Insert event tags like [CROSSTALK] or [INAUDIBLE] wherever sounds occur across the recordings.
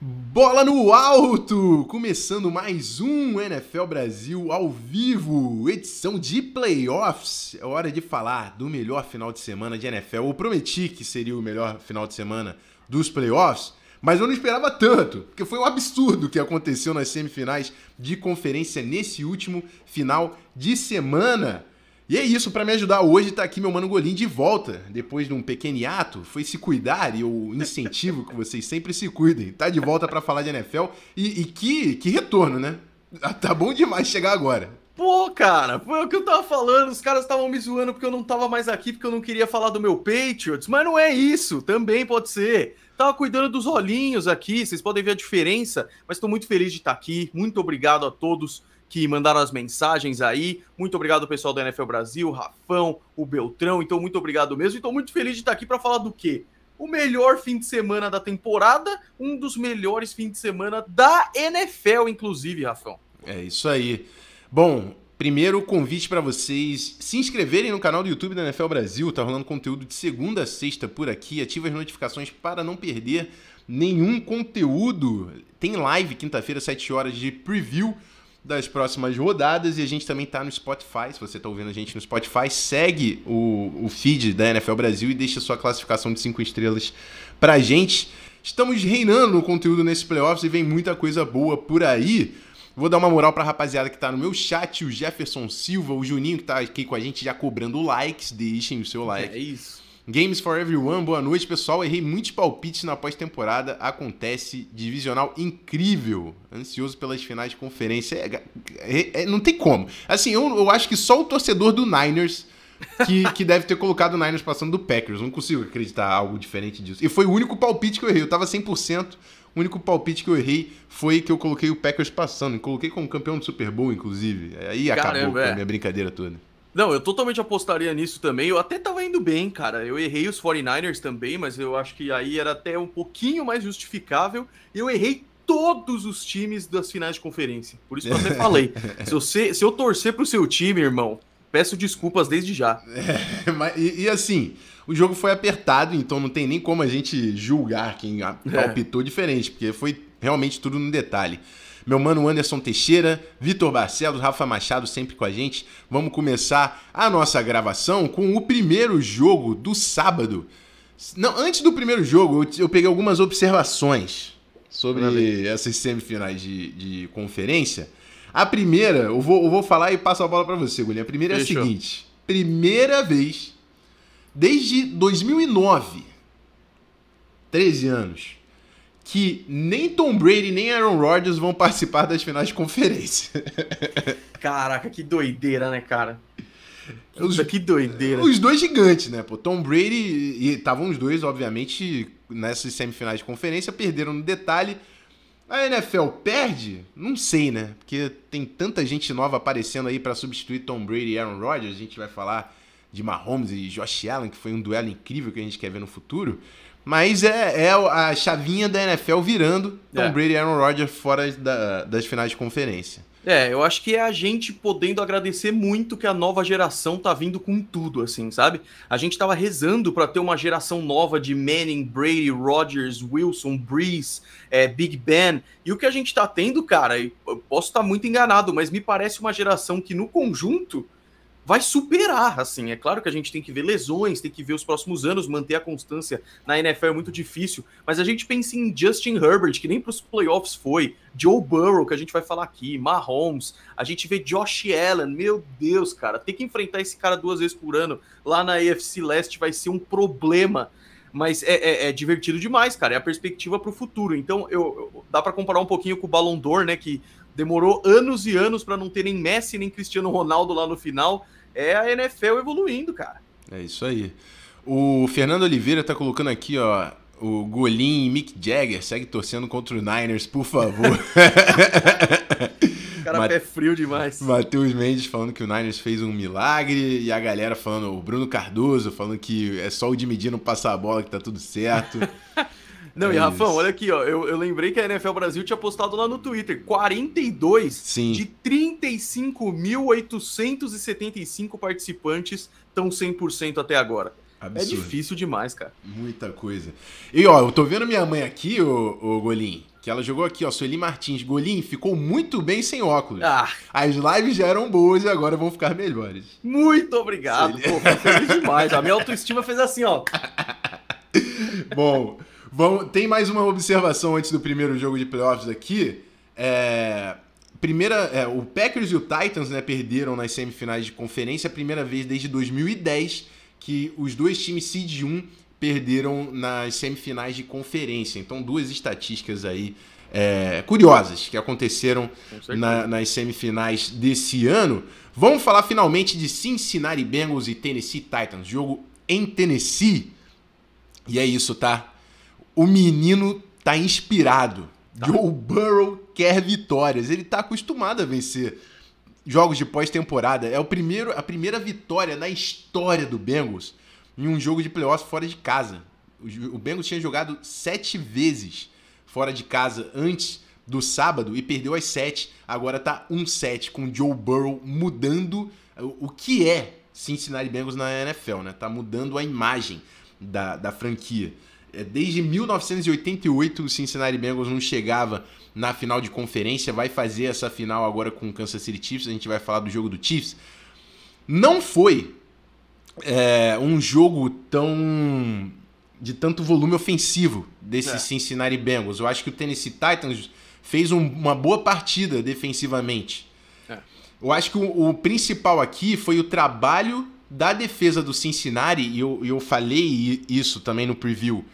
Bola no alto! Começando mais um NFL Brasil ao vivo, edição de playoffs. É hora de falar do melhor final de semana de NFL. Eu prometi que seria o melhor final de semana dos playoffs, mas eu não esperava tanto, porque foi um absurdo o que aconteceu nas semifinais de conferência nesse último final de semana. E é isso, para me ajudar hoje tá aqui meu mano Golim de volta, depois de um pequeno hiato, foi se cuidar e eu incentivo que vocês sempre se cuidem. Tá de volta para falar de NFL e, e, que, que retorno, né? Tá bom demais chegar agora. Pô, cara, foi o que eu tava falando. Os caras estavam me zoando porque eu não tava mais aqui, porque eu não queria falar do meu Patriots. Mas não é isso, também pode ser. Tava cuidando dos olhinhos aqui, vocês podem ver a diferença, mas estou muito feliz de estar aqui. Muito obrigado a todos que mandaram as mensagens aí. Muito obrigado, pessoal da NFL Brasil, Rafão, o Beltrão. Então, muito obrigado mesmo. Estou muito feliz de estar aqui para falar do quê? O melhor fim de semana da temporada, um dos melhores fins de semana da NFL, inclusive, Rafão. É isso aí. Bom, primeiro convite para vocês se inscreverem no canal do YouTube da NFL Brasil. Tá rolando conteúdo de segunda a sexta por aqui. Ative as notificações para não perder nenhum conteúdo. Tem live quinta-feira, 7 horas de preview das próximas rodadas e a gente também tá no Spotify. Se você está ouvindo a gente no Spotify, segue o, o feed da NFL Brasil e deixa sua classificação de 5 estrelas pra gente. Estamos reinando no conteúdo nesse playoffs e vem muita coisa boa por aí. Vou dar uma moral pra rapaziada que tá no meu chat, o Jefferson Silva, o Juninho que tá aqui com a gente já cobrando likes, deixem o seu like. É isso. Games for Everyone, boa noite, pessoal. Errei muitos palpites na pós-temporada. Acontece, divisional incrível. Ansioso pelas finais de conferência. É, é, é, não tem como. Assim, eu, eu acho que só o torcedor do Niners que, que deve ter colocado o Niners passando do Packers. Não consigo acreditar algo diferente disso. E foi o único palpite que eu errei. Eu tava 100%. O único palpite que eu errei foi que eu coloquei o Packers passando. Eu coloquei como campeão do Super Bowl, inclusive. Aí Caramba, acabou é. a minha brincadeira toda. Não, eu totalmente apostaria nisso também. Eu até tava indo bem, cara. Eu errei os 49ers também, mas eu acho que aí era até um pouquinho mais justificável. Eu errei todos os times das finais de conferência. Por isso que eu até [LAUGHS] falei. se, você, se eu torcer pro seu time, irmão, peço desculpas desde já. É, mas, e, e, assim, o jogo foi apertado, então não tem nem como a gente julgar quem palpitou é. diferente, porque foi realmente tudo no detalhe meu mano Anderson Teixeira, Vitor Barcelos, Rafa Machado sempre com a gente. Vamos começar a nossa gravação com o primeiro jogo do sábado. Não, antes do primeiro jogo, eu, eu peguei algumas observações sobre essas semifinais de, de conferência. A primeira, eu vou, eu vou falar e passo a bola para você, Guilherme. A primeira Fechou. é a seguinte: primeira vez desde 2009, 13 anos, que nem Tom Brady nem Aaron Rodgers vão participar das finais de conferência. [LAUGHS] Caraca, que doideira, né, cara? Os, que doideira. Os dois gigantes, né? Pô, Tom Brady e estavam os dois, obviamente, nessas semifinais de conferência, perderam no detalhe. A NFL perde? Não sei, né? Porque tem tanta gente nova aparecendo aí para substituir Tom Brady e Aaron Rodgers. A gente vai falar de Mahomes e Josh Allen, que foi um duelo incrível que a gente quer ver no futuro. Mas é, é a chavinha da NFL virando Tom é. Brady e Aaron Rodgers fora da, das finais de conferência. É, eu acho que é a gente podendo agradecer muito que a nova geração tá vindo com tudo, assim, sabe? A gente tava rezando para ter uma geração nova de Manning, Brady, Rodgers, Wilson, Breeze, é, Big Ben. E o que a gente tá tendo, cara, eu posso estar tá muito enganado, mas me parece uma geração que no conjunto vai superar, assim. É claro que a gente tem que ver lesões, tem que ver os próximos anos, manter a constância na NFL é muito difícil, mas a gente pensa em Justin Herbert, que nem para os playoffs foi, Joe Burrow, que a gente vai falar aqui, Mahomes, a gente vê Josh Allen, meu Deus, cara, ter que enfrentar esse cara duas vezes por ano lá na AFC Leste vai ser um problema mas é, é, é, divertido demais, cara. É a perspectiva para o futuro. Então, eu, eu dá para comparar um pouquinho com o Ballon d'Or, né? Que demorou anos e anos para não ter nem Messi nem Cristiano Ronaldo lá no final é a NFL evoluindo, cara. É isso aí. O Fernando Oliveira tá colocando aqui, ó, o Golim e Mick Jagger, segue torcendo contra o Niners, por favor. o cara pé frio demais. Matheus Mendes falando que o Niners fez um milagre e a galera falando, o Bruno Cardoso falando que é só o de medir não passar a bola que tá tudo certo. [LAUGHS] Não, é e Rafão, olha aqui, ó. Eu, eu, lembrei que a NFL Brasil tinha postado lá no Twitter 42 Sim. de 35.875 participantes estão 100% até agora. Absurdo. É difícil demais, cara. Muita coisa. E ó, eu tô vendo minha mãe aqui, ô, ô Golim, que ela jogou aqui, ó, Sueli Martins. Golim ficou muito bem sem óculos. Ah. As lives já eram boas e agora vão ficar melhores. Muito obrigado. Sueli... Pô, feliz demais. A minha autoestima fez assim, ó. [LAUGHS] Bom, vamos, tem mais uma observação antes do primeiro jogo de playoffs aqui. É, primeira, é, o Packers e o Titans né, perderam nas semifinais de conferência a primeira vez desde 2010 que os dois times seed 1 perderam nas semifinais de conferência. Então, duas estatísticas aí é, curiosas que aconteceram na, nas semifinais desse ano. Vamos falar finalmente de Cincinnati Bengals e Tennessee Titans. Jogo em Tennessee. E é isso, tá? O menino tá inspirado. Tá. Joe Burrow quer vitórias. Ele tá acostumado a vencer jogos de pós-temporada. É o primeiro, a primeira vitória na história do Bengals em um jogo de playoffs fora de casa. O Bengals tinha jogado sete vezes fora de casa antes do sábado e perdeu as sete. Agora tá um set com Joe Burrow mudando o que é Cincinnati Bengals na NFL, né? Tá mudando a imagem da, da franquia. É, desde 1988 o Cincinnati Bengals não chegava na final de conferência, vai fazer essa final agora com o Kansas City Chiefs, a gente vai falar do jogo do Chiefs. Não foi é, um jogo tão de tanto volume ofensivo desse é. Cincinnati Bengals. Eu acho que o Tennessee Titans fez um, uma boa partida defensivamente. É. Eu acho que o, o, principal aqui foi o trabalho da defesa do Cincinnati, e eu, eu falei isso também no preview,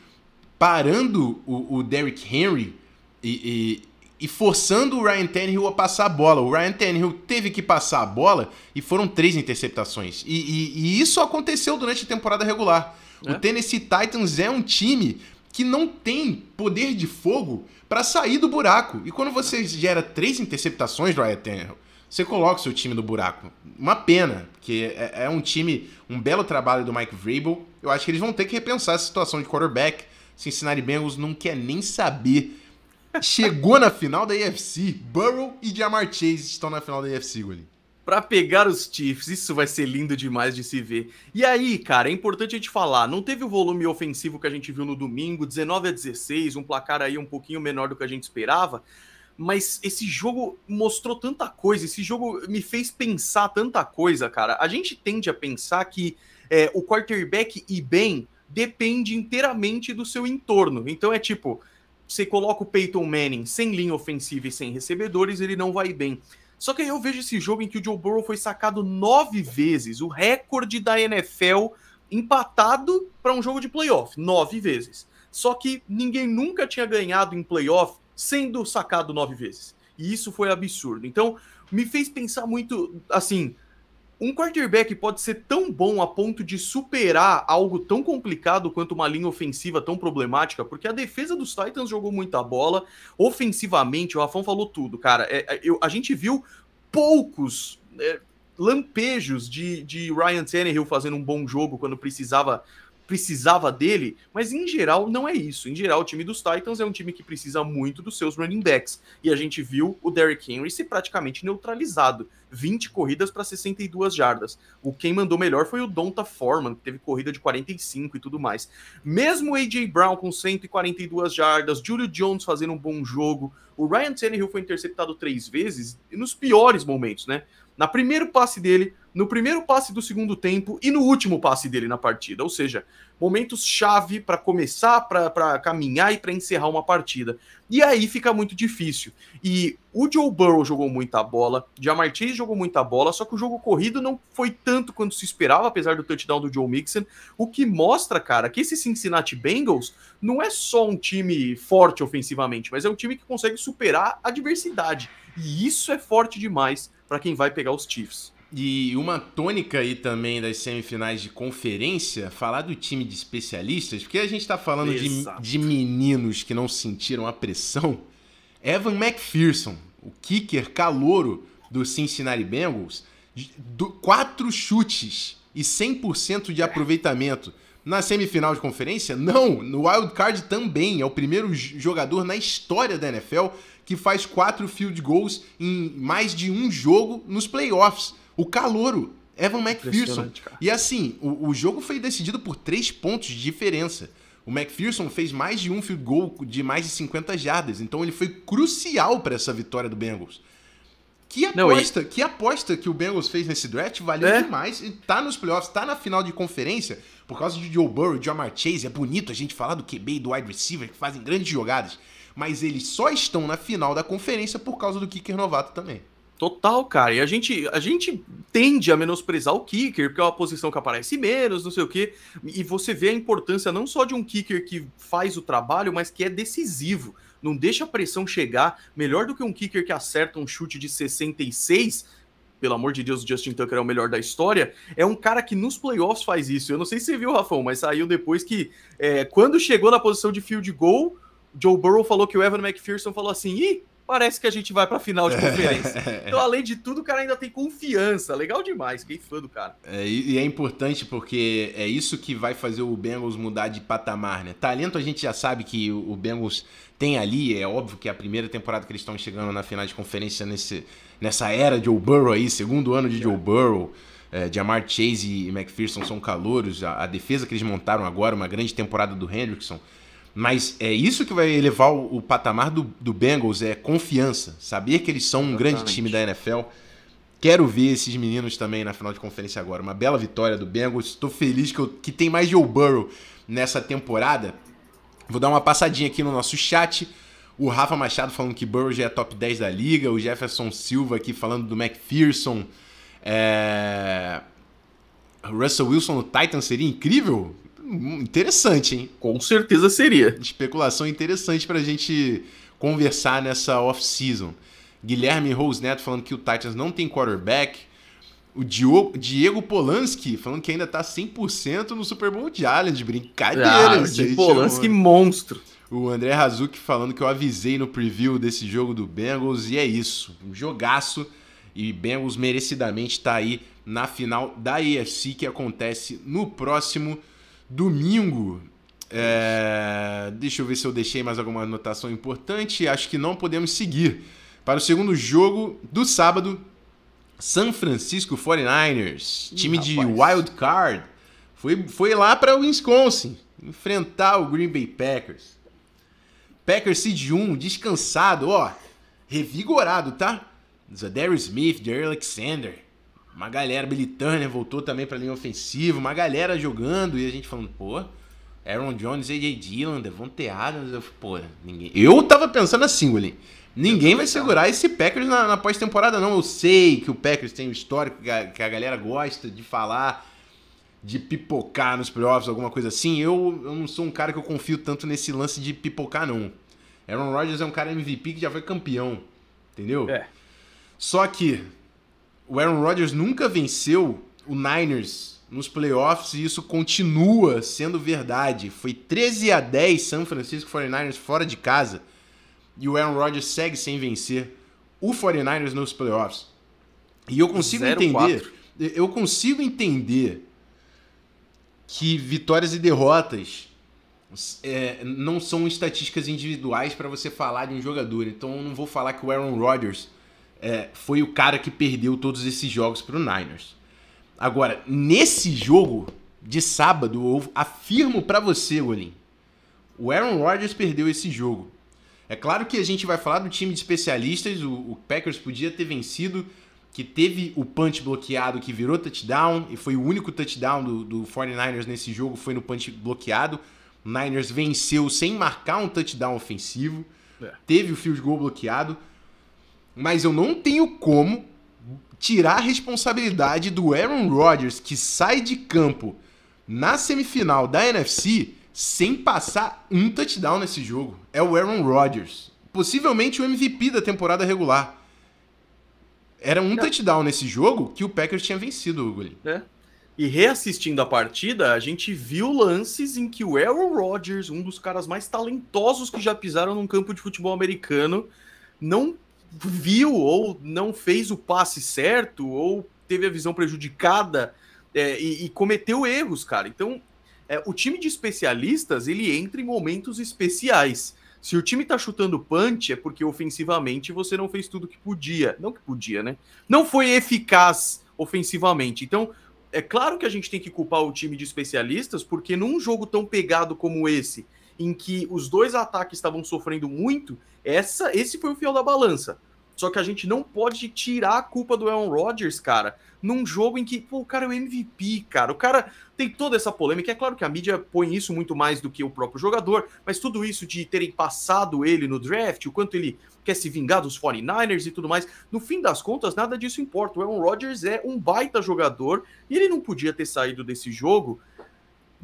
parando o, o Derrick Henry e, e, e, forçando o Ryan Tannehill a passar a bola. O Ryan Tannehill teve que passar a bola e foram três interceptações. E, e isso aconteceu durante a temporada regular. É? O Tennessee Titans é um time que não tem poder de fogo para sair do buraco. E quando você gera três interceptações do Ryan Tannehill, você coloca o seu time no buraco. Uma pena, que é, é um time, um belo trabalho do Mike Vrabel. Eu acho que eles vão ter que repensar essa situação de quarterback. Cincinnati Bengals não quer nem saber chegou na final da AFC. Burrow e Jamar Chase estão na final da AFC, Goli. Pra pegar os Chiefs, isso vai ser lindo demais de se ver. E aí, cara, é importante a gente falar, não teve o volume ofensivo que a gente viu no domingo, 19 a 16, um placar aí um pouquinho menor do que a gente esperava, mas esse jogo mostrou tanta coisa, esse jogo me fez pensar tanta coisa, cara. A gente tende a pensar que é, o quarterback e bem depende inteiramente do seu entorno. Então é tipo, você coloca o Peyton Manning sem linha ofensiva e sem recebedores, ele não vai bem. Só que aí eu vejo esse jogo em que o Joe Burrow foi sacado nove vezes, o recorde da NFL empatado para um jogo de playoff, nove vezes. Só que ninguém nunca tinha ganhado em playoff sendo sacado nove vezes. E isso foi absurdo. Então, me fez pensar muito assim: um quarterback pode ser tão bom a ponto de superar algo tão complicado quanto uma linha ofensiva tão problemática, porque a defesa dos Titans jogou muita bola. Ofensivamente, o Rafão falou tudo, cara. É, é, eu, a gente viu poucos é, lampejos de, de Ryan Tannehill fazendo um bom jogo quando precisava precisava dele, mas em geral não é isso. Em geral, o time dos Titans é um time que precisa muito dos seus running backs. E a gente viu o Derrick Henry ser praticamente neutralizado. 20 corridas para 62 jardas. O quem mandou melhor foi o Donta Foreman, que teve corrida de 45 e tudo mais. Mesmo AJ Brown com 142 jardas, Julio Jones fazendo um bom jogo, o Ryan Tannehill foi interceptado três vezes nos piores momentos, né? Na primeiro passe dele, no primeiro passe do segundo tempo e no último passe dele na partida. Ou seja, momentos chave para começar, para caminhar e para encerrar uma partida. E aí fica muito difícil. E o Joe Burrow jogou muita bola, Jamar Chase jogou muita bola, só que o jogo corrido não foi tanto quanto se esperava, apesar do touchdown do Joe Mixon. O que mostra, cara, que esse Cincinnati Bengals não é só um time forte ofensivamente, mas é um time que consegue superar a adversidade. E isso é forte demais para quem vai pegar os Chiefs. E uma tônica aí também das semifinais de conferência, falar do time de especialistas, porque a gente está falando de, de, meninos que não sentiram a pressão. Evan McPherson, o kicker calouro do Cincinnati Bengals, do, quatro chutes e 100% de aproveitamento. Na semifinal de conferência? Não, no Wild Card também. É o primeiro jogador na história da NFL que faz quatro field goals em mais de um jogo nos playoffs. O Calouro Evan McPherson. E assim, o, o jogo foi decidido por três pontos de diferença. O McPherson fez mais de um field goal de mais de 50 jardas, então ele foi crucial para essa vitória do Bengals. Que aposta, Não, e... que aposta que o Bengals fez nesse draft valeu é? demais. E tá nos playoffs, tá na final de conferência, por causa de Joe Burrow Jamar Chase. É bonito a gente falar do QB e do wide receiver, que fazem grandes jogadas. Mas eles só estão na final da conferência por causa do kicker novato também. Total, cara. E a gente, a gente tende a menosprezar o kicker, porque é uma posição que aparece menos, não sei o quê. E você vê a importância não só de um kicker que faz o trabalho, mas que é decisivo. Não deixa a pressão chegar. Melhor do que um kicker que acerta um chute de 66. Pelo amor de Deus, o Justin Tucker é o melhor da história. É um cara que nos playoffs faz isso. Eu não sei se você viu, Rafão, mas saiu depois que, é, quando chegou na posição de field goal, Joe Burrow falou que o Evan McPherson falou assim: ih, parece que a gente vai para a final de [LAUGHS] conferência. então, além de tudo, o cara ainda tem confiança. Legal demais, fiquei fã do cara. É, e é importante porque é isso que vai fazer o Bengals mudar de patamar, né? Talento a gente já sabe que o Bengals tem ali, é óbvio que é a primeira temporada que eles estão chegando na final de conferência nesse, nessa era de Joe Burrow aí, segundo ano de Joe Burrow. É, Jamar Chase e McPherson são calouros. A, a defesa que eles montaram agora, uma grande temporada do Hendrickson. Mas é isso que vai elevar o, o patamar do, do, Bengals, é confiança. Saber que eles são um Exatamente. grande time da NFL. Quero ver esses meninos também na final de conferência agora. Uma bela vitória do Bengals. Estou feliz que, eu, que tem mais Joe Burrow nessa temporada. Vou dar uma passadinha aqui no nosso chat. O Rafa Machado falando que Burrow já é top 10 da liga. O Jefferson Silva aqui falando do McPherson. É... Russell Wilson no Titans seria incrível? Interessante, hein? Com certeza seria. Especulação interessante pra gente conversar nessa off-season. Guilherme Rose Neto falando que o Titans não tem quarterback. O Diogo, Diego Polanski falando que ainda tá 100% no Super Bowl Challenge. Brincadeira, ah, Diego Polanski monstro. O André Razuki falando que eu avisei no preview desse jogo do Bengals. E é isso. Um jogaço. E Bengals merecidamente tá aí na final da AFC que acontece no próximo Domingo, é... deixa eu ver se eu deixei mais alguma anotação importante. Acho que não podemos seguir. Para o segundo jogo do sábado, San Francisco 49ers, time de wild card, foi, foi lá para o Wisconsin enfrentar o Green Bay Packers. Packers seed 1, descansado, ó, revigorado, tá? Zadarius Smith, Jerry Alexander, uma galera, Billy Turner voltou também pra linha ofensiva, uma galera jogando e a gente falando, pô, Aaron Jones, AJ Dillon, Devontae Adams, eu, pô, ninguém... Eu tava pensando assim, William, ninguém vai segurar esse Packers na, na pós-temporada não, eu sei que o Packers tem um histórico que a, que a galera gosta de falar, de pipocar nos playoffs, alguma coisa assim, eu, eu não sou um cara que eu confio tanto nesse lance de pipocar, não. Aaron Rodgers é um cara MVP que já foi campeão, entendeu? É. Só que o Aaron Rodgers nunca venceu o Niners nos playoffs e isso continua sendo verdade. Foi 13 a 10 San Francisco 49ers fora de casa e o Aaron Rodgers segue sem vencer o 49ers nos playoffs. E eu consigo 0, entender, 4. eu consigo entender que vitórias e derrotas é, não são estatísticas individuais para você falar de um jogador. Então eu não vou falar que o Aaron Rodgers é, foi o cara que perdeu todos esses jogos para o Niners. Agora, nesse jogo de sábado, eu afirmo para você, Golim, o Aaron Rodgers perdeu esse jogo. É claro que a gente vai falar do time de especialistas, o, o Packers podia ter vencido, que teve o punch bloqueado que virou touchdown, e foi o único touchdown do, do 49ers nesse jogo, foi no punch bloqueado. O Niners venceu sem marcar um touchdown ofensivo, é. teve o field goal bloqueado, mas eu não tenho como tirar a responsabilidade do Aaron Rodgers, que sai de campo na semifinal da NFC sem passar um touchdown nesse jogo. É o Aaron Rodgers. Possivelmente o MVP da temporada regular. Era um touchdown nesse jogo que o Packers tinha vencido, Hugo. É. E reassistindo a partida, a gente viu lances em que o Aaron Rodgers, um dos caras mais talentosos que já pisaram num campo de futebol americano, não viu ou não fez o passe certo ou teve a visão prejudicada é, e, e, cometeu erros, cara. Então, é, o time de especialistas ele entra em momentos especiais. Se o time tá chutando punch, é porque ofensivamente você não fez tudo que podia. Não que podia, né? Não foi eficaz ofensivamente. Então, é claro que a gente tem que culpar o time de especialistas, porque num jogo tão pegado como esse, em que os dois ataques estavam sofrendo muito, essa, esse foi o fiel da balança. Só que a gente não pode tirar a culpa do Aaron Rodgers, cara, num jogo em que, pô, o cara é o MVP, cara. O cara tem toda essa polêmica. É claro que a mídia põe isso muito mais do que o próprio jogador, mas tudo isso de terem passado ele no draft, o quanto ele quer se vingar dos 49ers e tudo mais, no fim das contas, nada disso importa. O Aaron Rodgers é um baita jogador e ele não podia ter saído desse jogo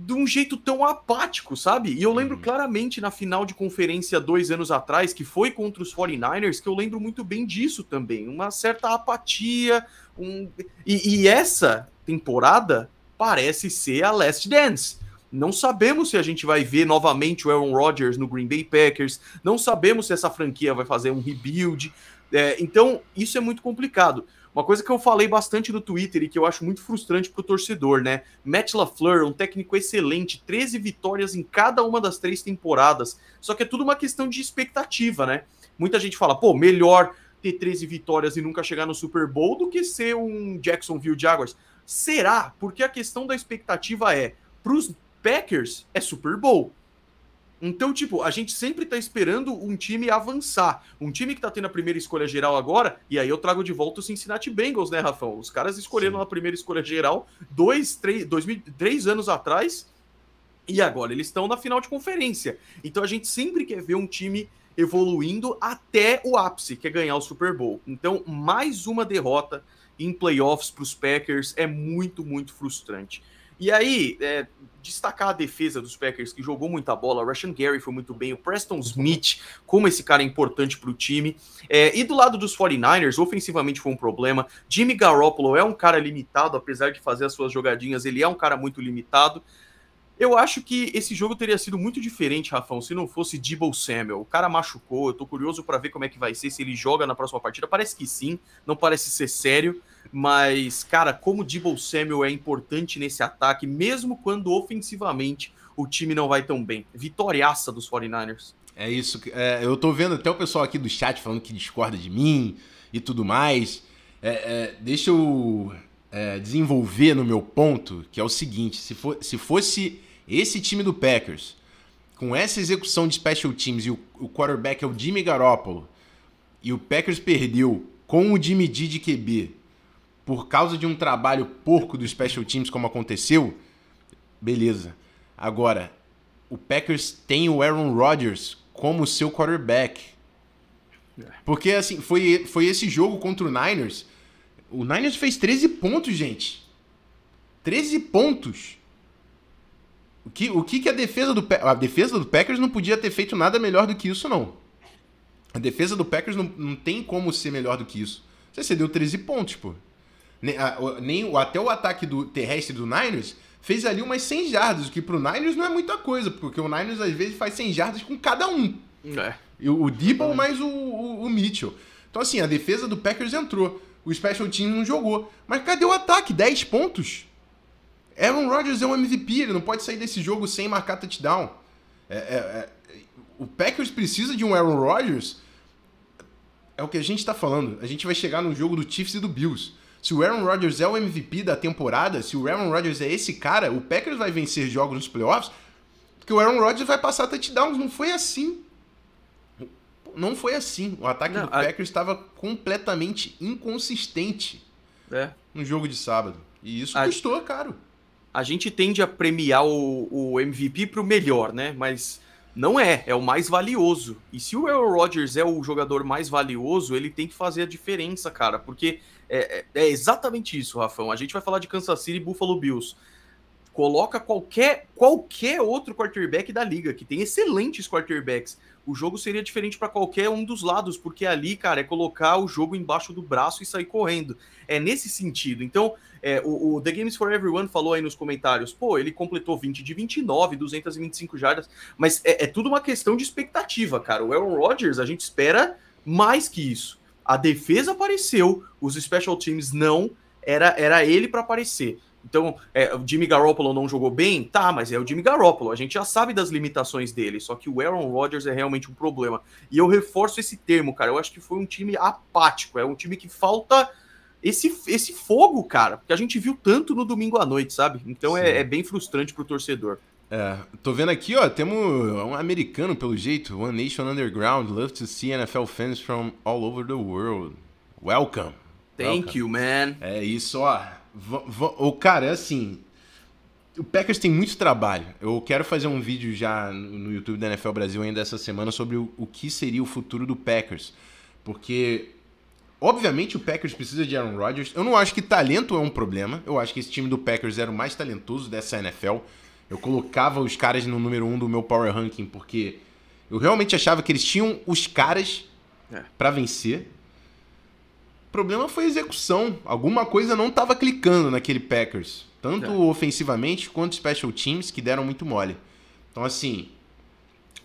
de um jeito tão apático, sabe? E eu lembro uhum. claramente na final de conferência dois anos atrás, que foi contra os 49ers, que eu lembro muito bem disso também. Uma certa apatia. Um... E, e essa temporada parece ser a Last Dance. Não sabemos se a gente vai ver novamente o Aaron Rodgers no Green Bay Packers. Não sabemos se essa franquia vai fazer um rebuild. É, então, isso é muito complicado. Uma coisa que eu falei bastante no Twitter e que eu acho muito frustrante para o torcedor, né? Matt LaFleur, um técnico excelente, 13 vitórias em cada uma das três temporadas. Só que é tudo uma questão de expectativa, né? Muita gente fala, pô, melhor ter 13 vitórias e nunca chegar no Super Bowl do que ser um Jacksonville Jaguars. Será? Porque a questão da expectativa é, para os Packers, é Super Bowl. Então, tipo, a gente sempre tá esperando um time avançar. Um time que tá tendo a primeira escolha geral agora, e aí eu trago de volta o Cincinnati Bengals, né, Rafão? Os caras escolheram Sim. a primeira escolha geral dois, três, dois, três anos atrás, e agora eles estão na final de conferência. Então a gente sempre quer ver um time evoluindo até o ápice, que é ganhar o Super Bowl. Então, mais uma derrota em playoffs para os Packers é muito, muito frustrante. E aí, é, destacar a defesa dos Packers, que jogou muita bola. O Russian Gary foi muito bem. O Preston Smith, como esse cara é importante para o time. É, e do lado dos 49ers, ofensivamente foi um problema. Jimmy Garoppolo é um cara limitado, apesar de fazer as suas jogadinhas, ele é um cara muito limitado. Eu acho que esse jogo teria sido muito diferente, Rafão, se não fosse Debo Samuel. O cara machucou, eu tô curioso para ver como é que vai ser, se ele joga na próxima partida. Parece que sim, não parece ser sério. Mas, cara, como o Debo Samuel é importante nesse ataque, mesmo quando ofensivamente o time não vai tão bem. Vitoriaça dos 49ers. É isso. É, eu tô vendo até o pessoal aqui do chat falando que discorda de mim e tudo mais. É, é, deixa eu é, desenvolver no meu ponto, que é o seguinte: se, for, se fosse esse time do Packers, com essa execução de special teams e o, o quarterback é o Jimmy Garoppolo, e o Packers perdeu com o Jimmy D de QB por causa de um trabalho porco do Special Teams, como aconteceu, beleza. Agora, o Packers tem o Aaron Rodgers como seu quarterback. Porque, assim, foi, foi esse jogo contra o Niners. O Niners fez 13 pontos, gente. 13 pontos. O que, o que, que a defesa do a defesa do Packers não podia ter feito nada melhor do que isso, não. A defesa do Packers não, não tem como ser melhor do que isso. Você cedeu 13 pontos, pô. Nem, nem, até o ataque do terrestre do Niners fez ali umas 100 jardas, o que pro Niners não é muita coisa, porque o Niners às vezes faz 100 jardas com cada um. É. O, o Debo mais o, o, o, Mitchell. Então assim, a defesa do Packers entrou, o Special Team não jogou. Mas cadê o ataque? 10 pontos? Aaron Rodgers é um MVP, ele não pode sair desse jogo sem marcar touchdown. É, é, é, o Packers precisa de um Aaron Rodgers. É o que a gente está falando. A gente vai chegar no jogo do Chiefs e do Bills. Se o Aaron Rodgers é o MVP da temporada, se o Aaron Rodgers é esse cara, o Packers vai vencer jogos nos playoffs, porque o Aaron Rodgers vai passar touchdowns. Não foi assim. Não foi assim. O ataque não, do a... Packers estava completamente inconsistente é. no jogo de sábado. E isso a... custou caro. A gente tende a premiar o, o MVP para o melhor, né? Mas não é, é o mais valioso. E se o Aaron Rodgers é o jogador mais valioso, ele tem que fazer a diferença, cara, porque é, é, é, exatamente isso, Rafão. A gente vai falar de Kansas City e Buffalo Bills. Coloca qualquer, qualquer outro quarterback da liga, que tem excelentes quarterbacks. O jogo seria diferente para qualquer um dos lados, porque ali, cara, é colocar o jogo embaixo do braço e sair correndo. É nesse sentido. Então, é, o, o, The Games for Everyone falou aí nos comentários, pô, ele completou 20 de 29, 225 jardas, mas é, é tudo uma questão de expectativa, cara. O Aaron Rodgers, a gente espera mais que isso. A defesa apareceu, os special teams não, era, era ele para aparecer. Então, é, o Jimmy Garoppolo não jogou bem? Tá, mas é o Jimmy Garoppolo. A gente já sabe das limitações dele. Só que o Aaron Rodgers é realmente um problema. E eu reforço esse termo, cara. Eu acho que foi um time apático. É um time que falta esse, esse fogo, cara, que a gente viu tanto no domingo à noite, sabe? Então é, é, bem frustrante pro torcedor. É, tô vendo aqui, ó, temos um americano pelo jeito, One Nation Underground, love to see NFL fans from all over the world. Welcome. Thank Welcome. you, man. É isso, ó. O cara, é assim, o Packers tem muito trabalho. Eu quero fazer um vídeo já no YouTube da NFL Brasil ainda essa semana sobre o, o que seria o futuro do Packers. Porque, obviamente, o Packers precisa de Aaron Rodgers. Eu não acho que talento é um problema. Eu acho que esse time do Packers era o mais talentoso dessa NFL. Eu colocava os caras no número um do meu Power Ranking porque eu realmente achava que eles tinham os caras é. para vencer. O problema foi a execução. Alguma coisa não estava clicando naquele Packers. Tanto é. ofensivamente quanto special teams, que deram muito mole. Então, assim,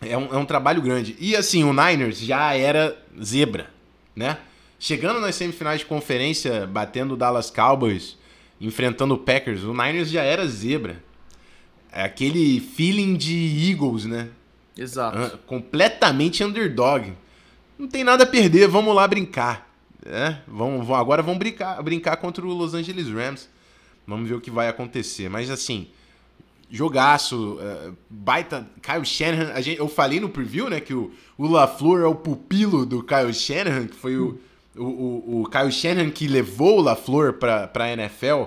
é um, é um trabalho grande. E, assim, o Niners já era zebra, né? Chegando nas semifinais de conferência, batendo o Dallas Cowboys, enfrentando o Packers, o Niners já era zebra. É aquele feeling de Eagles, né? Exato. Completamente underdog. Não tem nada a perder, vamos lá brincar. É, vamos, agora vamos brincar, brincar contra o Los Angeles Rams. Vamos ver o que vai acontecer. Mas assim, jogaço, uh, baita. Kyle Shanahan, gente, eu falei no preview, né, que o, o LaFleur é o pupilo do Kyle Shanahan, que foi o, o, o, o Kyle Shanahan que levou o LaFleur para a NFL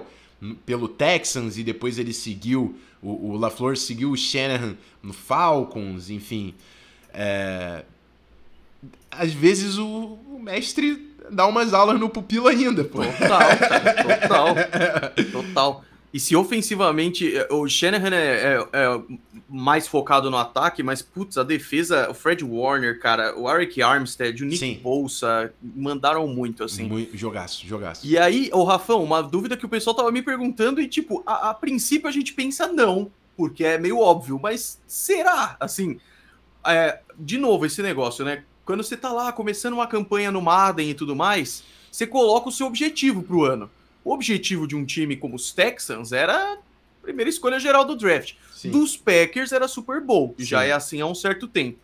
pelo Texans e depois ele seguiu. O, o LaFleur seguiu o Shanahan no Falcons, enfim. É, às vezes o, o mestre dar umas aulas no pupilo ainda, pô. Total, [LAUGHS] cara, total. Total. E se ofensivamente é, o Shanahan é, é, é, mais focado no ataque, mas putz, a defesa, o Fred Warner, cara, o Eric Armstead, o Nick Sim. Bolsa, mandaram muito, assim. Muito, jogaço, jogaço. E aí, o Rafão, uma dúvida que o pessoal tava me perguntando, e tipo, a, a princípio a gente pensa não, porque é meio óbvio, mas será? Assim, é, de novo, esse negócio, né? Quando você tá lá começando uma campanha no Madden e tudo mais, você coloca o seu objetivo pro ano. O objetivo de um time como os Texans era a primeira escolha geral do draft. Sim. Dos Packers era Super Bowl, e já é assim há um certo tempo.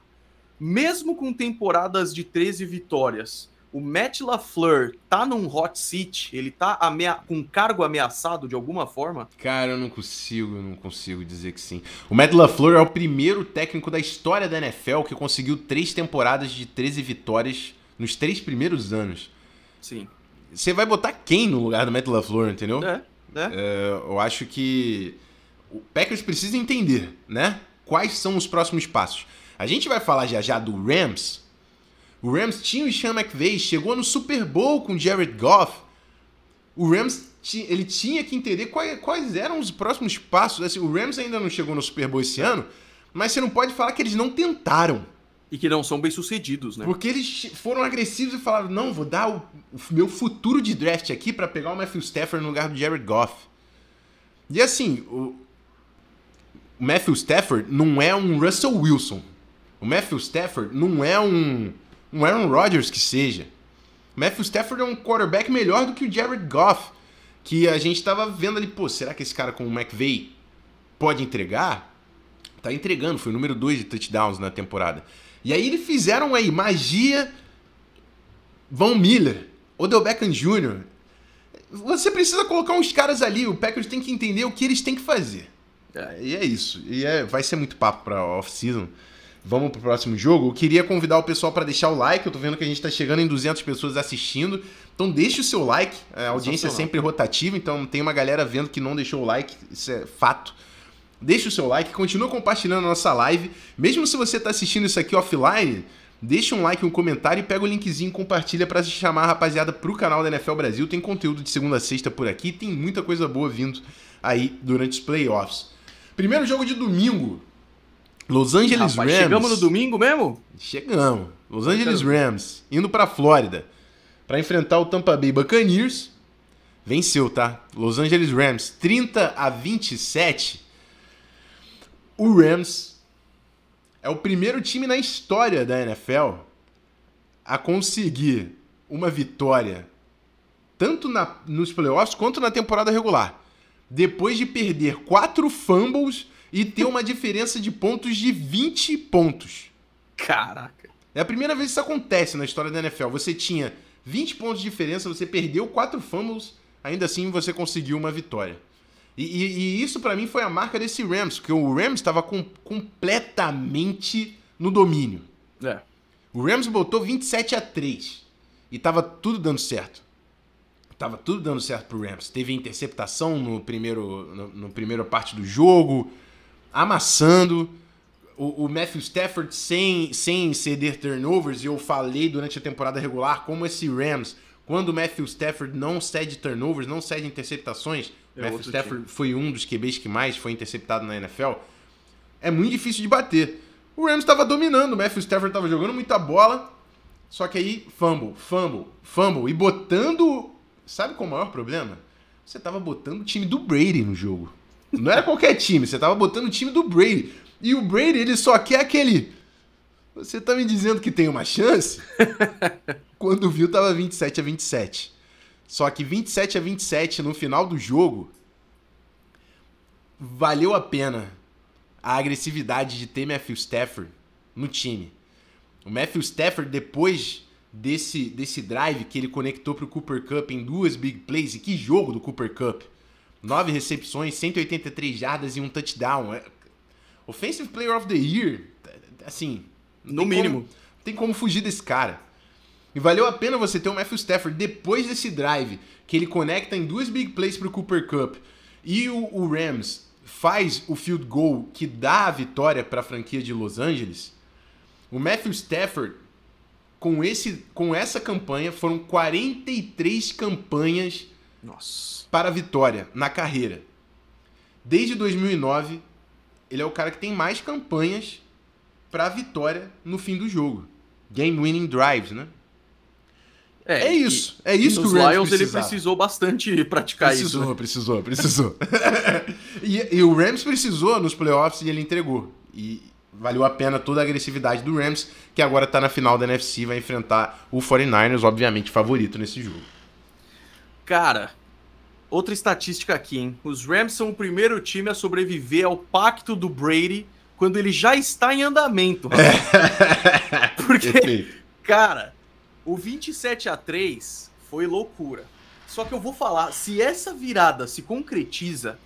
Mesmo com temporadas de 13 vitórias, o Matt LaFleur tá num hot seat? Ele tá amea com cargo ameaçado de alguma forma? Cara, eu não consigo, eu não consigo dizer que sim. O Matt LaFleur é o primeiro técnico da história da NFL que conseguiu três temporadas de 13 vitórias nos três primeiros anos. Sim. Você vai botar quem no lugar do Matt LaFleur, entendeu? É, é. é eu acho que o Packers precisa entender, né? Quais são os próximos passos. A gente vai falar já já do Rams, o Rams tinha o Sean McVay, chegou no Super Bowl com Jared Goff. O Rams ele tinha que entender quais, quais eram os próximos passos. Assim, o Rams ainda não chegou no Super Bowl esse ano, mas você não pode falar que eles não tentaram. E que não são bem sucedidos, né? Porque eles foram agressivos e falaram: não, vou dar o, o meu futuro de draft aqui para pegar o Matthew Stafford no lugar do Jared Goff. E assim, o Matthew Stafford não é um Russell Wilson. O Matthew Stafford não é um um Aaron Rodgers que seja. Matthew Stafford é um quarterback melhor do que o Jared Goff, que a gente estava vendo ali, pô, será que esse cara com o McVay pode entregar? Tá entregando, foi o número 2 de touchdowns na temporada. E aí eles fizeram aí magia Von Miller, Odell Beckham Jr. Você precisa colocar uns caras ali, o Packers tem que entender o que eles têm que fazer. É, e é isso. E é, vai ser muito papo para off-season. Vamos pro próximo jogo. Eu queria convidar o pessoal para deixar o like. Eu tô vendo que a gente tá chegando em 200 pessoas assistindo. Então deixe o seu like. A audiência é sempre rotativa, então tem uma galera vendo que não deixou o like. Isso é fato. Deixe o seu like, continua compartilhando a nossa live. Mesmo se você está assistindo isso aqui offline, deixa um like, um comentário e pega o linkzinho e compartilha para chamar a rapaziada pro canal da NFL Brasil. Tem conteúdo de segunda a sexta por aqui, tem muita coisa boa vindo aí durante os playoffs. Primeiro jogo de domingo, Los Angeles Rapaz, Rams. Chegamos no domingo mesmo? Chegamos. Los Angeles Rams indo para Flórida para enfrentar o Tampa Bay Buccaneers. Venceu, tá? Los Angeles Rams 30 a 27. O Rams é o primeiro time na história da NFL a conseguir uma vitória tanto na, nos playoffs quanto na temporada regular. Depois de perder quatro fumbles e ter uma diferença de pontos de 20 pontos. Caraca. É a primeira vez que isso acontece na história da NFL. Você tinha 20 pontos de diferença, você perdeu quatro fumbles, ainda assim você conseguiu uma vitória. E, e, e isso para mim foi a marca desse Rams, porque o Rams estava com, completamente no domínio. É. O Rams botou 27 a 3 e tava tudo dando certo. Tava tudo dando certo pro Rams. Teve interceptação no primeiro, no, no primeira parte do jogo, amassando. O, o, Matthew Stafford sem, sem ceder turnovers, e eu falei durante a temporada regular como esse Rams, quando o Matthew Stafford não cede turnovers, não cede interceptações, é Matthew Stafford time. foi um dos QBs que mais foi interceptado na NFL, é muito difícil de bater. O Rams estava dominando, o Matthew Stafford estava jogando muita bola, só que aí fumble, fumble, fumble, e botando... Sabe qual é o maior problema? Você estava botando o time do Brady no jogo. Não era qualquer time, você estava botando o time do Brady. E o Brady, ele só quer aquele. Você tá me dizendo que tem uma chance? [LAUGHS] Quando viu, tava 27 a 27. Só que 27 a 27 no final do jogo valeu a pena a agressividade de ter Matthew Stafford no time. O Matthew Stafford, depois desse, desse drive que ele conectou para o Cooper Cup em duas big plays, e que jogo do Cooper Cup! Nove recepções, 183 jardas e um touchdown. É, Offensive Player of the Year, assim. No mínimo. Como, tem como fugir desse cara. E valeu a pena você ter o Matthew Stafford depois desse drive, que ele conecta em duas big plays pro Cooper Cup. E o, o Rams faz o field goal que dá a vitória para a franquia de Los Angeles. O Matthew Stafford, com, esse, com essa campanha, foram 43 campanhas Nossa. para a vitória na carreira. Desde 2009, ele é o cara que tem mais campanhas para vitória no fim do jogo. Game winning drives, né? É, é isso. E, é isso que o Rams Lions ele precisou bastante [LAUGHS] praticar precisou, isso. Né? Precisou, precisou, precisou. [LAUGHS] e, e, o Rams precisou nos playoffs e ele entregou. E valeu a pena toda a agressividade do Rams, que agora tá na final da NFC, vai enfrentar o 49ers, obviamente favorito nesse jogo. Cara, Outra estatística aqui, hein? Os Rams são o primeiro time a sobreviver ao pacto do Brady quando ele já está em andamento. [LAUGHS] Porque, cara, o 27 a 3 foi loucura. Só que eu vou falar, se essa virada se concretiza,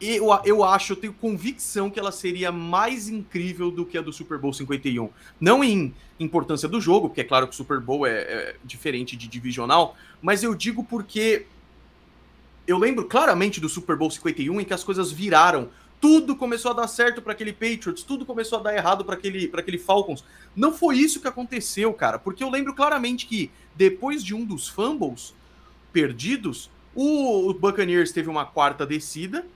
eu, eu acho, eu tenho convicção que ela seria mais incrível do que a do Super Bowl 51. Não em importância do jogo, porque é claro que o Super Bowl é, é diferente de divisional, mas eu digo porque eu lembro claramente do Super Bowl 51 em que as coisas viraram. Tudo começou a dar certo para aquele Patriots, tudo começou a dar errado para aquele, aquele Falcons. Não foi isso que aconteceu, cara, porque eu lembro claramente que depois de um dos fumbles perdidos, o, Buccaneers teve uma quarta descida,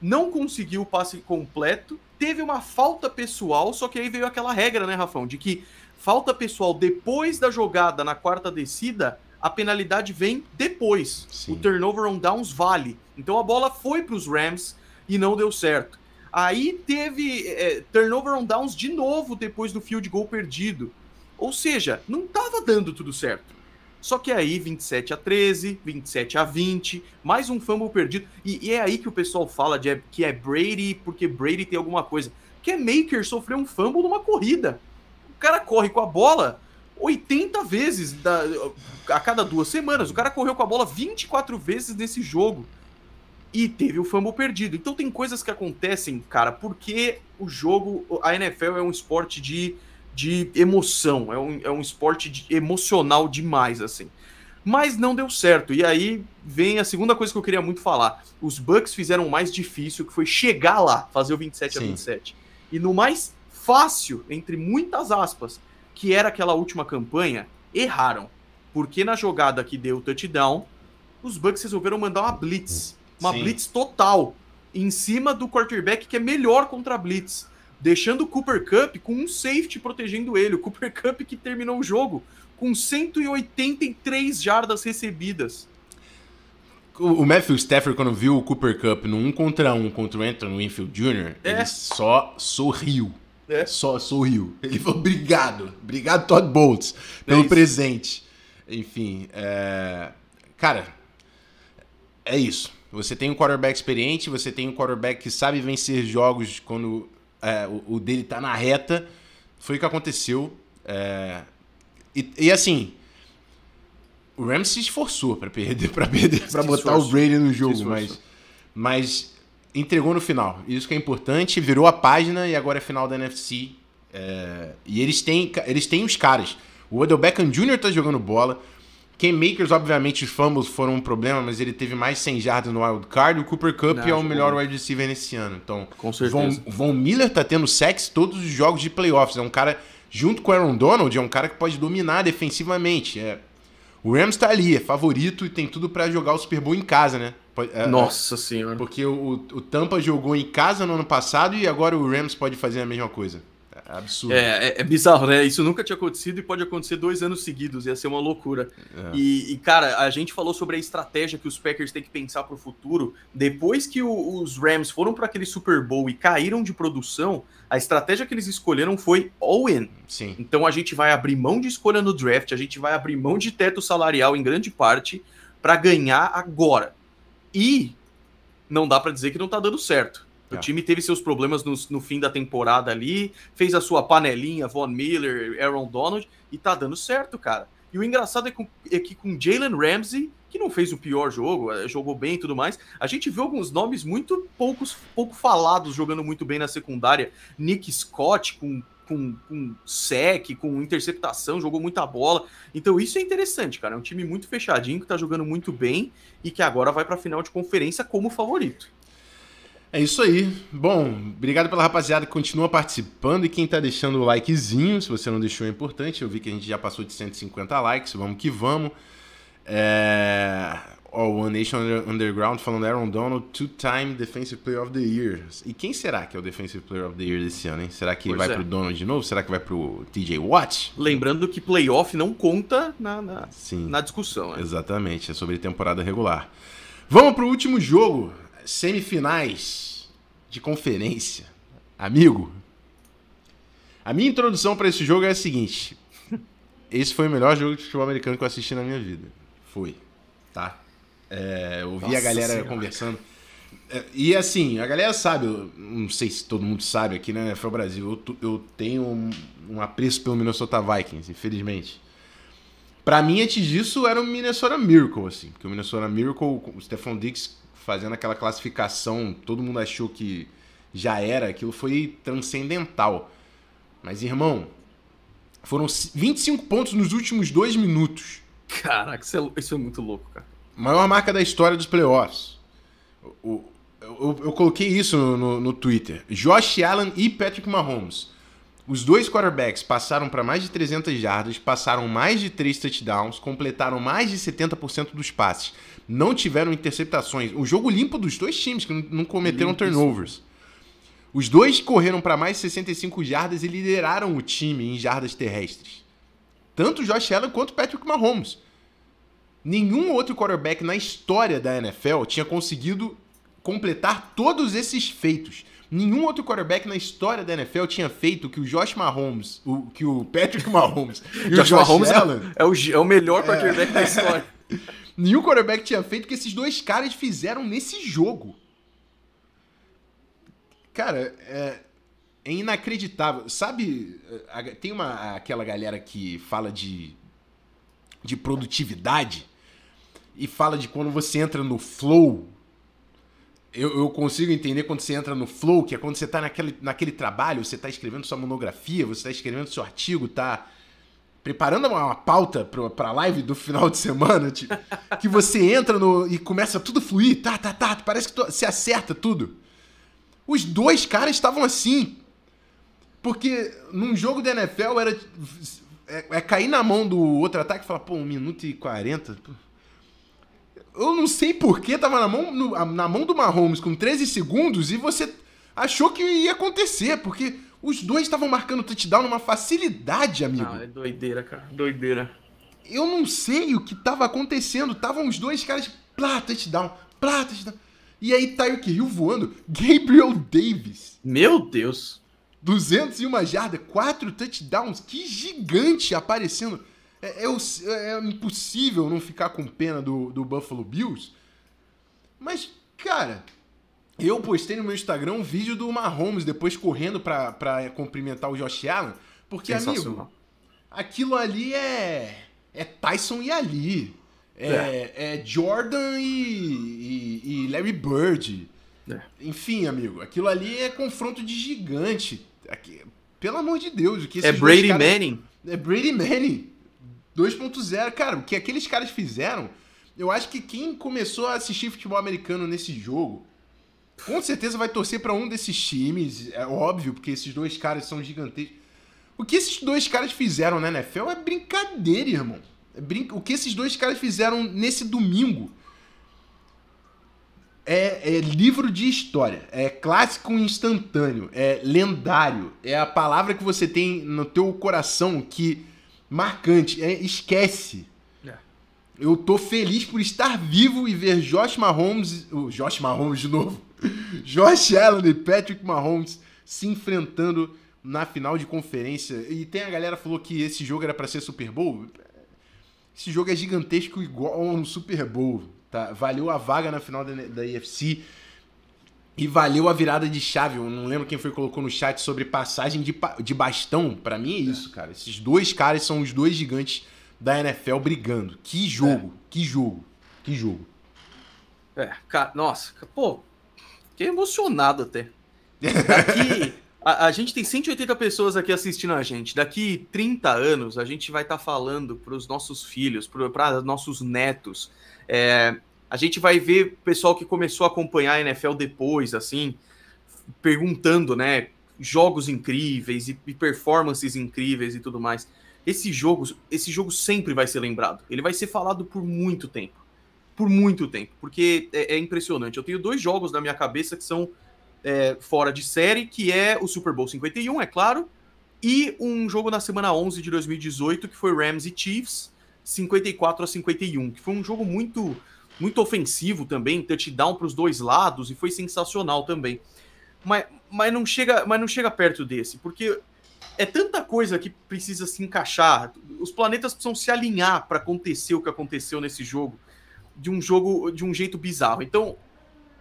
não conseguiu o passe completo, teve uma falta pessoal, só que aí veio aquela regra, né, Rafão, de que falta pessoal depois da jogada na quarta descida a penalidade vem depois. Sim. O turnover on downs vale. Então a bola foi para os Rams e não deu certo. Aí teve é, turnover on downs de novo depois do field goal perdido. Ou seja, não estava dando tudo certo. Só que aí 27 a 13, 27 a 20, mais um fumble perdido. E, e é aí que o pessoal fala de, que é Brady porque Brady tem alguma coisa. Que é Maker sofreu um fumble numa corrida. O cara corre com a bola 80 vezes da, a cada duas semanas. O cara correu com a bola 24 vezes nesse jogo. E teve o fumble perdido. Então tem coisas que acontecem, cara, porque o jogo, a NFL é um esporte de, de emoção, é um, é um esporte de, emocional demais, assim. Mas não deu certo. E aí vem a segunda coisa que eu queria muito falar. Os Bucks fizeram o mais difícil, que foi chegar lá, fazer o 27 Sim. a 27. E no mais fácil, entre muitas aspas, que era aquela última campanha, erraram. Porque na jogada que deu o touchdown, os Bucks resolveram mandar uma blitz. Uma Sim. blitz total. Em cima do quarterback que é melhor contra a blitz. Deixando o Cooper Cup com um safety protegendo ele. O Cooper Cup que terminou o jogo com 183 jardas recebidas. O Matthew Stafford, quando viu o Cooper Cup no 1 contra 1 contra o Anthony Winfield Jr., é. ele só sorriu. É. Só sorriu. Ele falou: obrigado, obrigado, Todd Bolts, pelo é presente. Enfim, é... cara, é isso. Você tem um quarterback experiente, você tem um quarterback que sabe vencer jogos quando é, o, o, dele tá na reta. Foi o que aconteceu. É... E, e, assim, O Rams se esforçou para perder, [LAUGHS] para perder, para botar o Brady no jogo, mas, mas entregou no final. Isso que é importante, virou a página e agora é final da NFC. É, e eles têm, eles têm os caras. O Odell Beckham Jr. tá jogando bola. Ken Makers, obviamente, os fumbles foram um problema, mas ele teve mais 100 jardas no wild card. O Cooper Cup Não, é o melhor wide receiver nesse ano. Então, com certeza. Von, Von Miller tá tendo sexo todos os jogos de playoffs. É um cara, junto com o Aaron Donald, é um cara que pode dominar defensivamente. É, o Rams tá ali, é favorito e tem tudo para jogar o Super Bowl em casa, né? É, Nossa senhora. Porque o, o Tampa jogou em casa no ano passado e agora o Rams pode fazer a mesma coisa. É absurdo. É, é, é, bizarro, né? Isso nunca tinha acontecido e pode acontecer dois anos seguidos, ia ser uma loucura. É. E, e, cara, a gente falou sobre a estratégia que os Packers têm que pensar para o futuro. Depois que o, os Rams foram para aquele Super Bowl e caíram de produção, a estratégia que eles escolheram foi all-in. Sim. Então a gente vai abrir mão de escolha no draft, a gente vai abrir mão de teto salarial em grande parte para ganhar agora. E não dá para dizer que não tá dando certo. O é. time teve seus problemas no, no, fim da temporada ali, fez a sua panelinha, Von Miller, Aaron Donald, e tá dando certo, cara. E o engraçado é, com, é que com Jalen Ramsey, que não fez o pior jogo, é, jogou bem e tudo mais, a gente viu alguns nomes muito poucos, pouco falados jogando muito bem na secundária. Nick Scott com com, com sec, com interceptação, jogou muita bola. Então isso é interessante, cara. É um time muito fechadinho, que tá jogando muito bem e que agora vai pra final de conferência como favorito. É isso aí. Bom, obrigado pela rapaziada que continua participando e quem tá deixando o likezinho. Se você não deixou, é importante. Eu vi que a gente já passou de 150 likes. Vamos que vamos. É... Oh, One Nation Underground falando Aaron Donald, two-time Defensive Player of the Year. E quem será que é o Defensive Player of the Year desse ano, hein? Será que pois vai é. pro Donald de novo? Será que vai pro TJ Watt? Lembrando que playoff não conta na, na, Sim, na discussão. Né? Exatamente, é sobre temporada regular. Vamos pro último jogo semifinais de conferência. Amigo, a minha introdução para esse jogo é a seguinte: esse foi o melhor jogo de futebol americano que eu assisti na minha vida. Foi, tá? É, eu ouvi Nossa a galera senhora. conversando. É, e assim, a galera sabe, não sei se todo mundo sabe aqui né, NFL Brasil, eu, eu tenho um, um apreço pelo Minnesota Vikings, infelizmente. Para mim, antes disso, era o Minnesota Miracle, assim. Porque o Minnesota Miracle, o Stephon Diggs fazendo aquela classificação, todo mundo achou que já era, aquilo foi transcendental. Mas, irmão, foram 25 pontos nos últimos dois minutos. Caraca, isso é, isso é muito louco, cara. Maior marca da história dos playoffs. O, eu, eu, coloquei isso no, no, no, Twitter. Josh Allen e Patrick Mahomes. Os dois quarterbacks passaram para mais de 300 jardas, passaram mais de 3 touchdowns, completaram mais de 70% dos passes não tiveram interceptações. O jogo limpo dos dois times, que não cometeram turnovers. Os dois correram para mais de 65 jardas e lideraram o time em jardas terrestres. Tanto o Josh Allen quanto o Patrick Mahomes. Nenhum outro quarterback na história da NFL tinha conseguido completar todos esses feitos. Nenhum outro quarterback na história da NFL tinha feito o que o Josh Mahomes, o que o Patrick Mahomes e [LAUGHS] o Josh, Josh Mahomes é Allen é, é, o, é o melhor quarterback é. da história. [LAUGHS] Nenhum quarterback tinha feito o que esses dois caras fizeram nesse jogo. Cara, é, é inacreditável. Sabe, tem uma, aquela galera que fala de, de produtividade e fala de quando você entra no flow. Eu, eu, consigo entender quando você entra no flow, que é quando você está naquele, naquele trabalho, você está escrevendo sua monografia, você está escrevendo seu artigo, tá preparando uma, uma pauta pra, a live do final de semana, tipo, [LAUGHS] que você entra no e começa tudo fluir, tá, tá, tá, parece que se acerta tudo. Os dois caras estavam assim. Porque num jogo da NFL era. É, é cair na mão do outro ataque e falar, pô, um minuto e quarenta. Eu não sei por que tava na mão, no, na mão do Mahomes com 13 segundos e você achou que ia acontecer, porque os dois estavam marcando touchdown numa facilidade, amigo. Ah, é doideira, cara. Doideira. Eu não sei o que estava acontecendo. Estavam os dois caras, plá, touchdown, plá, touchdown. E aí Tyreek Hill voando. Gabriel Davis. Meu Deus. 201 jardas, 4 touchdowns. Que gigante aparecendo. É, é, é, impossível não ficar com pena do, do Buffalo Bills. Mas, cara, eu postei no meu Instagram um vídeo do Mahomes depois correndo pra, pra cumprimentar o Josh Allen. Porque, amigo, aquilo ali é. É Tyson e Ali. É, é. é Jordan e, e, e, Larry Bird. É. Enfim, amigo, aquilo ali é confronto de gigante. Aqui, pelo amor de Deus, o que É Brady caras, Manning. É Brady Manning. 2.0. Cara, o que aqueles caras fizeram, eu acho que quem começou a assistir futebol americano nesse jogo, com certeza vai torcer para um desses times, é óbvio, porque esses dois caras são gigantescos. O que esses dois caras fizeram na NFL é brincadeira, irmão. É brin... O que esses dois caras fizeram nesse domingo é, é, livro de história, é clássico instantâneo, é lendário, é a palavra que você tem no teu coração que marcante, é esquece. É. Eu tô feliz por estar vivo e ver Josh Mahomes, o Josh Mahomes de novo, [LAUGHS] Josh Allen e Patrick Mahomes se enfrentando na final de conferência. E tem a galera que falou que esse jogo era para ser Super Bowl. Esse jogo é gigantesco igual um Super Bowl. Tá? Valeu a vaga na final da, da IFC e valeu a virada de chave. Eu não lembro quem foi que colocou no chat sobre passagem de, de bastão. Para mim é isso, cara. Esses dois caras são os dois gigantes da NFL brigando. Que jogo, é. que jogo, que jogo. É, cara, nossa, pô, fiquei emocionado até. Daqui, [LAUGHS] a, a, gente tem 180 pessoas aqui assistindo a gente. Daqui 30 anos, a gente vai estar tá falando para os nossos filhos, para nossos netos. É, a gente vai ver pessoal que começou a acompanhar a NFL depois, assim, perguntando, né? Jogos incríveis e, e performances incríveis e tudo mais. Esse jogo, esse jogo sempre vai ser lembrado. Ele vai ser falado por muito tempo. Por muito tempo. Porque é, é impressionante. Eu tenho dois jogos na minha cabeça que são é, fora de série, que é o Super Bowl 51, é claro, e um jogo na semana 11 de 2018, que foi Rams e Chiefs, 54 a 51, que foi um jogo muito muito ofensivo também, touchdown para os dois lados e foi sensacional também. Mas, mas, não chega, mas não chega perto desse, porque é tanta coisa que precisa se encaixar. Os planetas precisam se alinhar para acontecer o que aconteceu nesse jogo, de um jogo de um jeito bizarro. Então,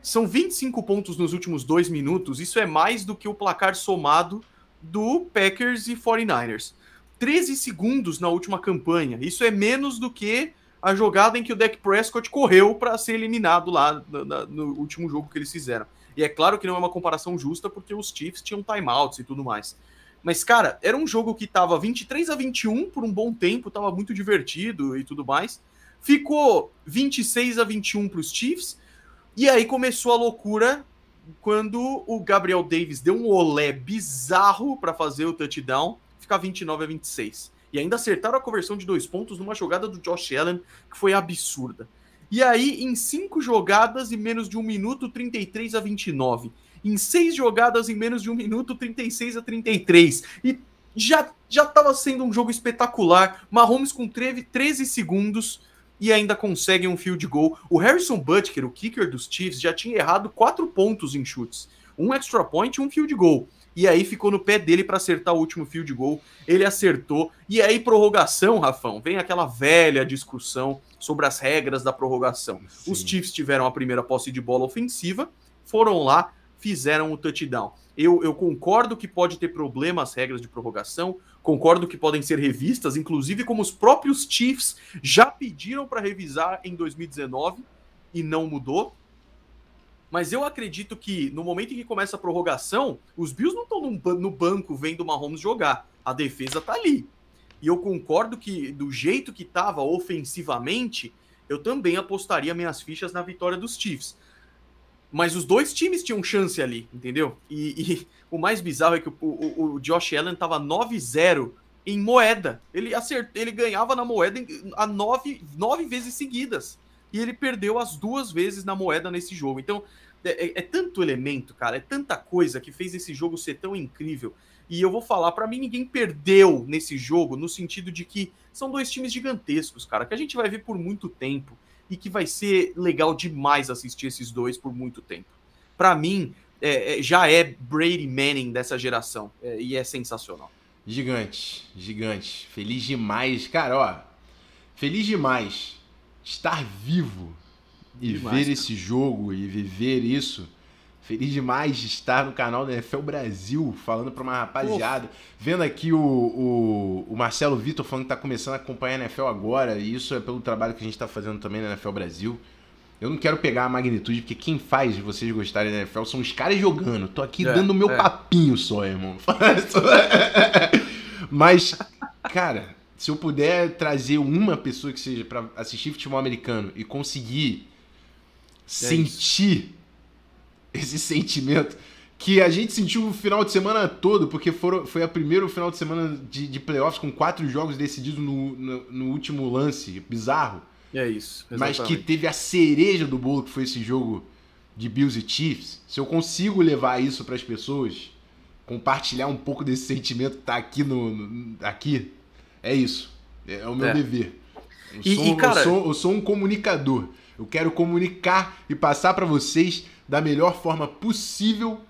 são 25 pontos nos últimos dois minutos. Isso é mais do que o placar somado do Packers e 49ers. 13 segundos na última campanha. Isso é menos do que a jogada em que o Dak Prescott correu para ser eliminado lá no, no, último jogo que eles fizeram. E é claro que não é uma comparação justa, porque os Chiefs tinham timeouts e tudo mais. Mas, cara, era um jogo que tava 23 a 21 por um bom tempo, tava muito divertido e tudo mais. Ficou 26 a 21 para os Chiefs e aí começou a loucura quando o Gabriel Davis deu um olé bizarro para fazer o touchdown, ficar 29 a 26. E ainda acertaram a conversão de dois pontos numa jogada do Josh Allen que foi absurda. E aí, em cinco jogadas e menos de um minuto, 33 a 29. Em seis jogadas em menos de um minuto, 36 a 33. E já já estava sendo um jogo espetacular. Mahomes com 13 segundos e ainda conseguem um field goal. O Harrison Butker, o kicker dos Chiefs, já tinha errado quatro pontos em chutes. Um extra point e um field goal. E aí ficou no pé dele para acertar o último field goal. Ele acertou. E aí, prorrogação, Rafão, vem aquela velha discussão sobre as regras da prorrogação. Sim. Os Chiefs tiveram a primeira posse de bola ofensiva, foram lá, fizeram o touchdown. Eu, eu concordo que pode ter problema as regras de prorrogação. Concordo que podem ser revistas, inclusive como os próprios Chiefs já pediram para revisar em 2019 e não mudou. Mas eu acredito que no momento em que começa a prorrogação, os Bills não estão no banco vendo o Mahomes jogar. A defesa tá ali. E eu concordo que do jeito que estava ofensivamente, eu também apostaria minhas fichas na vitória dos Chiefs. Mas os dois times tinham chance ali, entendeu? E, e [LAUGHS] o mais bizarro é que o, o, o Josh Allen tava 9-0 em moeda. Ele acertou, ele ganhava na moeda a nove, nove vezes seguidas. E ele perdeu as duas vezes na moeda nesse jogo. Então, é, é, é tanto elemento, cara, é tanta coisa que fez esse jogo ser tão incrível. E eu vou falar, para mim ninguém perdeu nesse jogo, no sentido de que são dois times gigantescos, cara, que a gente vai ver por muito tempo e que vai ser legal demais assistir esses dois por muito tempo. Para mim, é, é, já é Brady Manning dessa geração é, e é sensacional. Gigante, gigante. Feliz demais. Cara, ó, feliz demais estar vivo e demais, ver cara. esse jogo e viver isso Feliz demais de estar no canal da NFL Brasil, falando para uma rapaziada. Vendo aqui o, o, o Marcelo Vitor falando que está começando a acompanhar a NFL agora, e isso é pelo trabalho que a gente está fazendo também na NFL Brasil. Eu não quero pegar a magnitude, porque quem faz vocês gostarem da NFL são os caras jogando. Tô aqui é, dando o meu é. papinho só, irmão. [LAUGHS] Mas, cara, se eu puder trazer uma pessoa que seja para assistir futebol americano e conseguir sentir isso. esse sentimento que a gente sentiu o final de semana todo, porque foram, foi a primeiro final de semana de, de playoffs com quatro jogos decididos no, no, no último lance, bizarro. É isso. Exatamente. Mas que teve a cereja do bolo, que foi esse jogo de Bills e Chiefs. Se eu consigo levar isso para as pessoas, compartilhar um pouco desse sentimento que tá aqui no, no aqui, é isso. É, é o meu é. dever. Eu, e, sou, e, cara... eu, sou, eu sou um comunicador. Eu quero comunicar e passar para vocês da melhor forma possível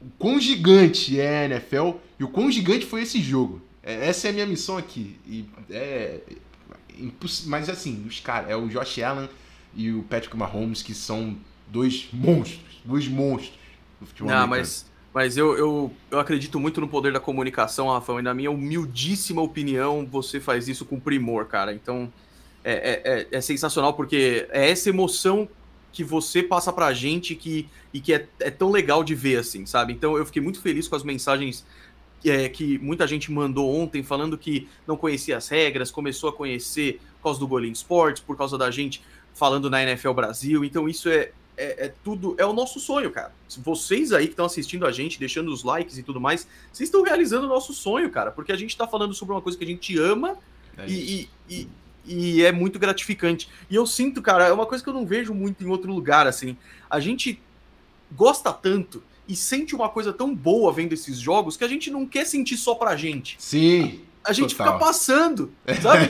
o quão gigante é a NFL e o quão gigante foi esse jogo. É, essa é a minha missão aqui. E é, mas assim, os caras, é o Josh Allen e o Patrick Mahomes que são dois monstros, dois monstros do futebol Não, mas mas eu, eu, eu acredito muito no poder da comunicação, Rafael, e na minha humildíssima opinião, você faz isso com primor, cara. Então, é, é, é, é sensacional, porque é essa emoção que você passa pra gente que, e que é, é tão legal de ver, assim, sabe? Então, eu fiquei muito feliz com as mensagens é, que muita gente mandou ontem falando que não conhecia as regras, começou a conhecer por causa do Golim Sports, por causa da gente falando na NFL Brasil. Então isso é, é, é, tudo, é o nosso sonho, cara. Vocês aí que estão assistindo a gente, deixando os likes e tudo mais, vocês estão realizando o nosso sonho, cara, porque a gente está falando sobre uma coisa que a gente ama é e, e, e, e, é muito gratificante. E eu sinto, cara, é uma coisa que eu não vejo muito em outro lugar, assim. A gente gosta tanto e sente uma coisa tão boa vendo esses jogos que a gente não quer sentir só pra gente. Sim. A gente total. fica passando, [LAUGHS] sabe?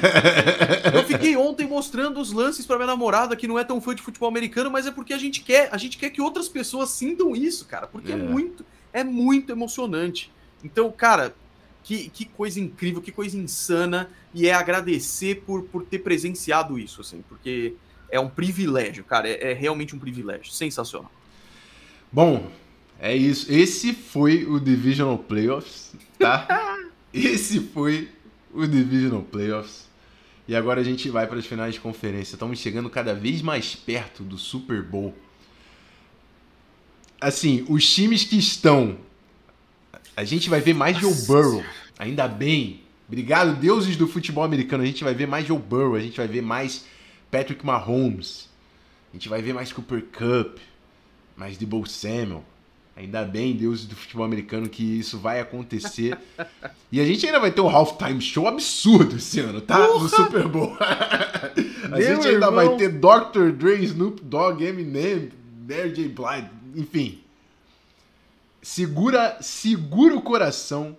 Eu fiquei ontem mostrando os lances para minha namorada que não é tão fã de futebol americano, mas é porque a gente quer, a gente quer que outras pessoas sintam isso, cara, porque é, é muito, é muito emocionante. Então, cara, que, que coisa incrível, que coisa insana e é agradecer por, por ter presenciado isso, assim, porque é um privilégio, cara, é, é realmente um privilégio, sensacional. Bom, é isso. Esse foi o Divisional Playoffs, tá? [LAUGHS] Esse foi o Divisional Playoffs. E agora a gente vai para as finais de conferência. Estamos chegando cada vez mais perto do Super Bowl. Assim, os times que estão. A gente vai ver mais Joe Burrow. Ainda bem. Obrigado, deuses do futebol americano. A gente vai ver mais Joe Burrow. A gente vai ver mais Patrick Mahomes. A gente vai ver mais Cooper Cup. Mais Debo Samuel. Ainda bem, Deus do futebol americano, que isso vai acontecer. e a gente ainda vai ter um halftime show absurdo esse ano, tá? Porra! No Super Bowl. [LAUGHS] a gente ainda irmão. vai ter Dr. Dre, Snoop Dogg, Eminem, Mary J. Blige, enfim. Segura, segura o coração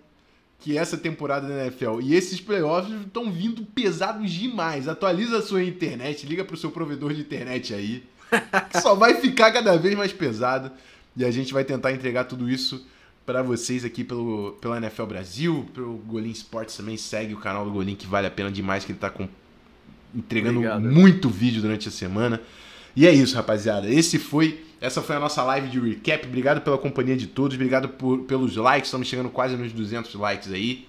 que essa temporada da NFL e esses playoffs estão vindo pesados demais. Atualiza a sua internet, liga pro seu provedor de internet aí, [LAUGHS] que só vai ficar cada vez mais pesado. E a gente vai tentar entregar tudo isso para vocês aqui pelo, pela NFL Brasil, pelo Golim Sports também. Segue o canal do Golim, que vale a pena demais, que ele está com, entregando Obrigado. muito vídeo durante a semana. E é isso, rapaziada. Esse foi, essa foi a nossa live de recap. Obrigado pela companhia de todos, obrigado por, pelos likes. Estamos chegando quase nos 200 likes aí.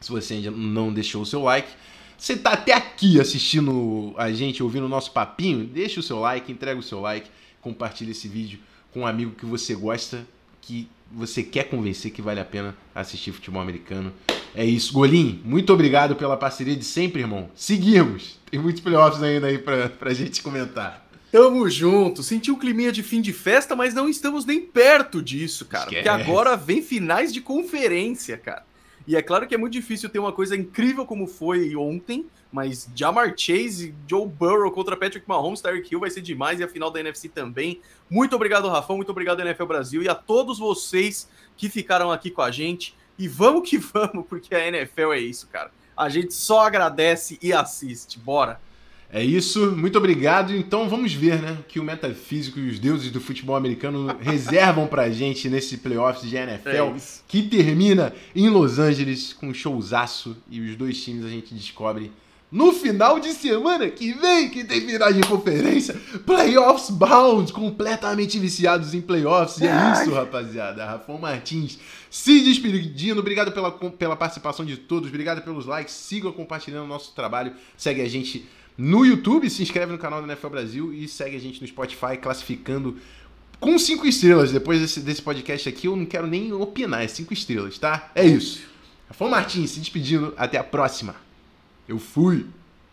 Se você ainda não deixou o seu like, você está até aqui assistindo a gente, ouvindo o nosso papinho, deixa o seu like, entrega o seu like, compartilha esse vídeo com um amigo que você gosta, que você quer convencer que vale a pena assistir futebol americano. É isso. Golim, muito obrigado pela parceria de sempre, irmão. Seguimos. Tem muitos playoffs ainda aí pra, pra gente comentar. Tamo junto. Senti um climinha de fim de festa, mas não estamos nem perto disso, cara. Esquece. Porque agora vem finais de conferência, cara. E é claro que é muito difícil ter uma coisa incrível como foi ontem, mas Jamar Chase, Joe Burrow contra Patrick Mahomes, Tyreek Hill vai ser demais e a final da NFC também. Muito obrigado, Rafão, muito obrigado, NFL Brasil, e a todos vocês que ficaram aqui com a gente. E vamos que vamos, porque a NFL é isso, cara. A gente só agradece e assiste. Bora! É isso, muito obrigado. Então vamos ver, né, que o metafísico e os deuses do futebol americano [LAUGHS] reservam pra gente nesse playoffs de NFL, é que termina em Los Angeles com um showzaço e os dois times a gente descobre no final de semana que vem, que tem final de conferência, playoffs bound, completamente viciados em playoffs. E é isso, rapaziada. Rafão Martins se despedindo. Obrigado pela, pela participação de todos, obrigado pelos likes. Sigam compartilhando o nosso trabalho. Segue a gente no YouTube, se inscreve no canal do NFL Brasil e segue a gente no Spotify, classificando com cinco estrelas. Depois desse, desse podcast aqui, eu não quero nem opinar, é cinco estrelas, tá? É isso. Rafão Martins se despedindo. Até a próxima. Eu fui.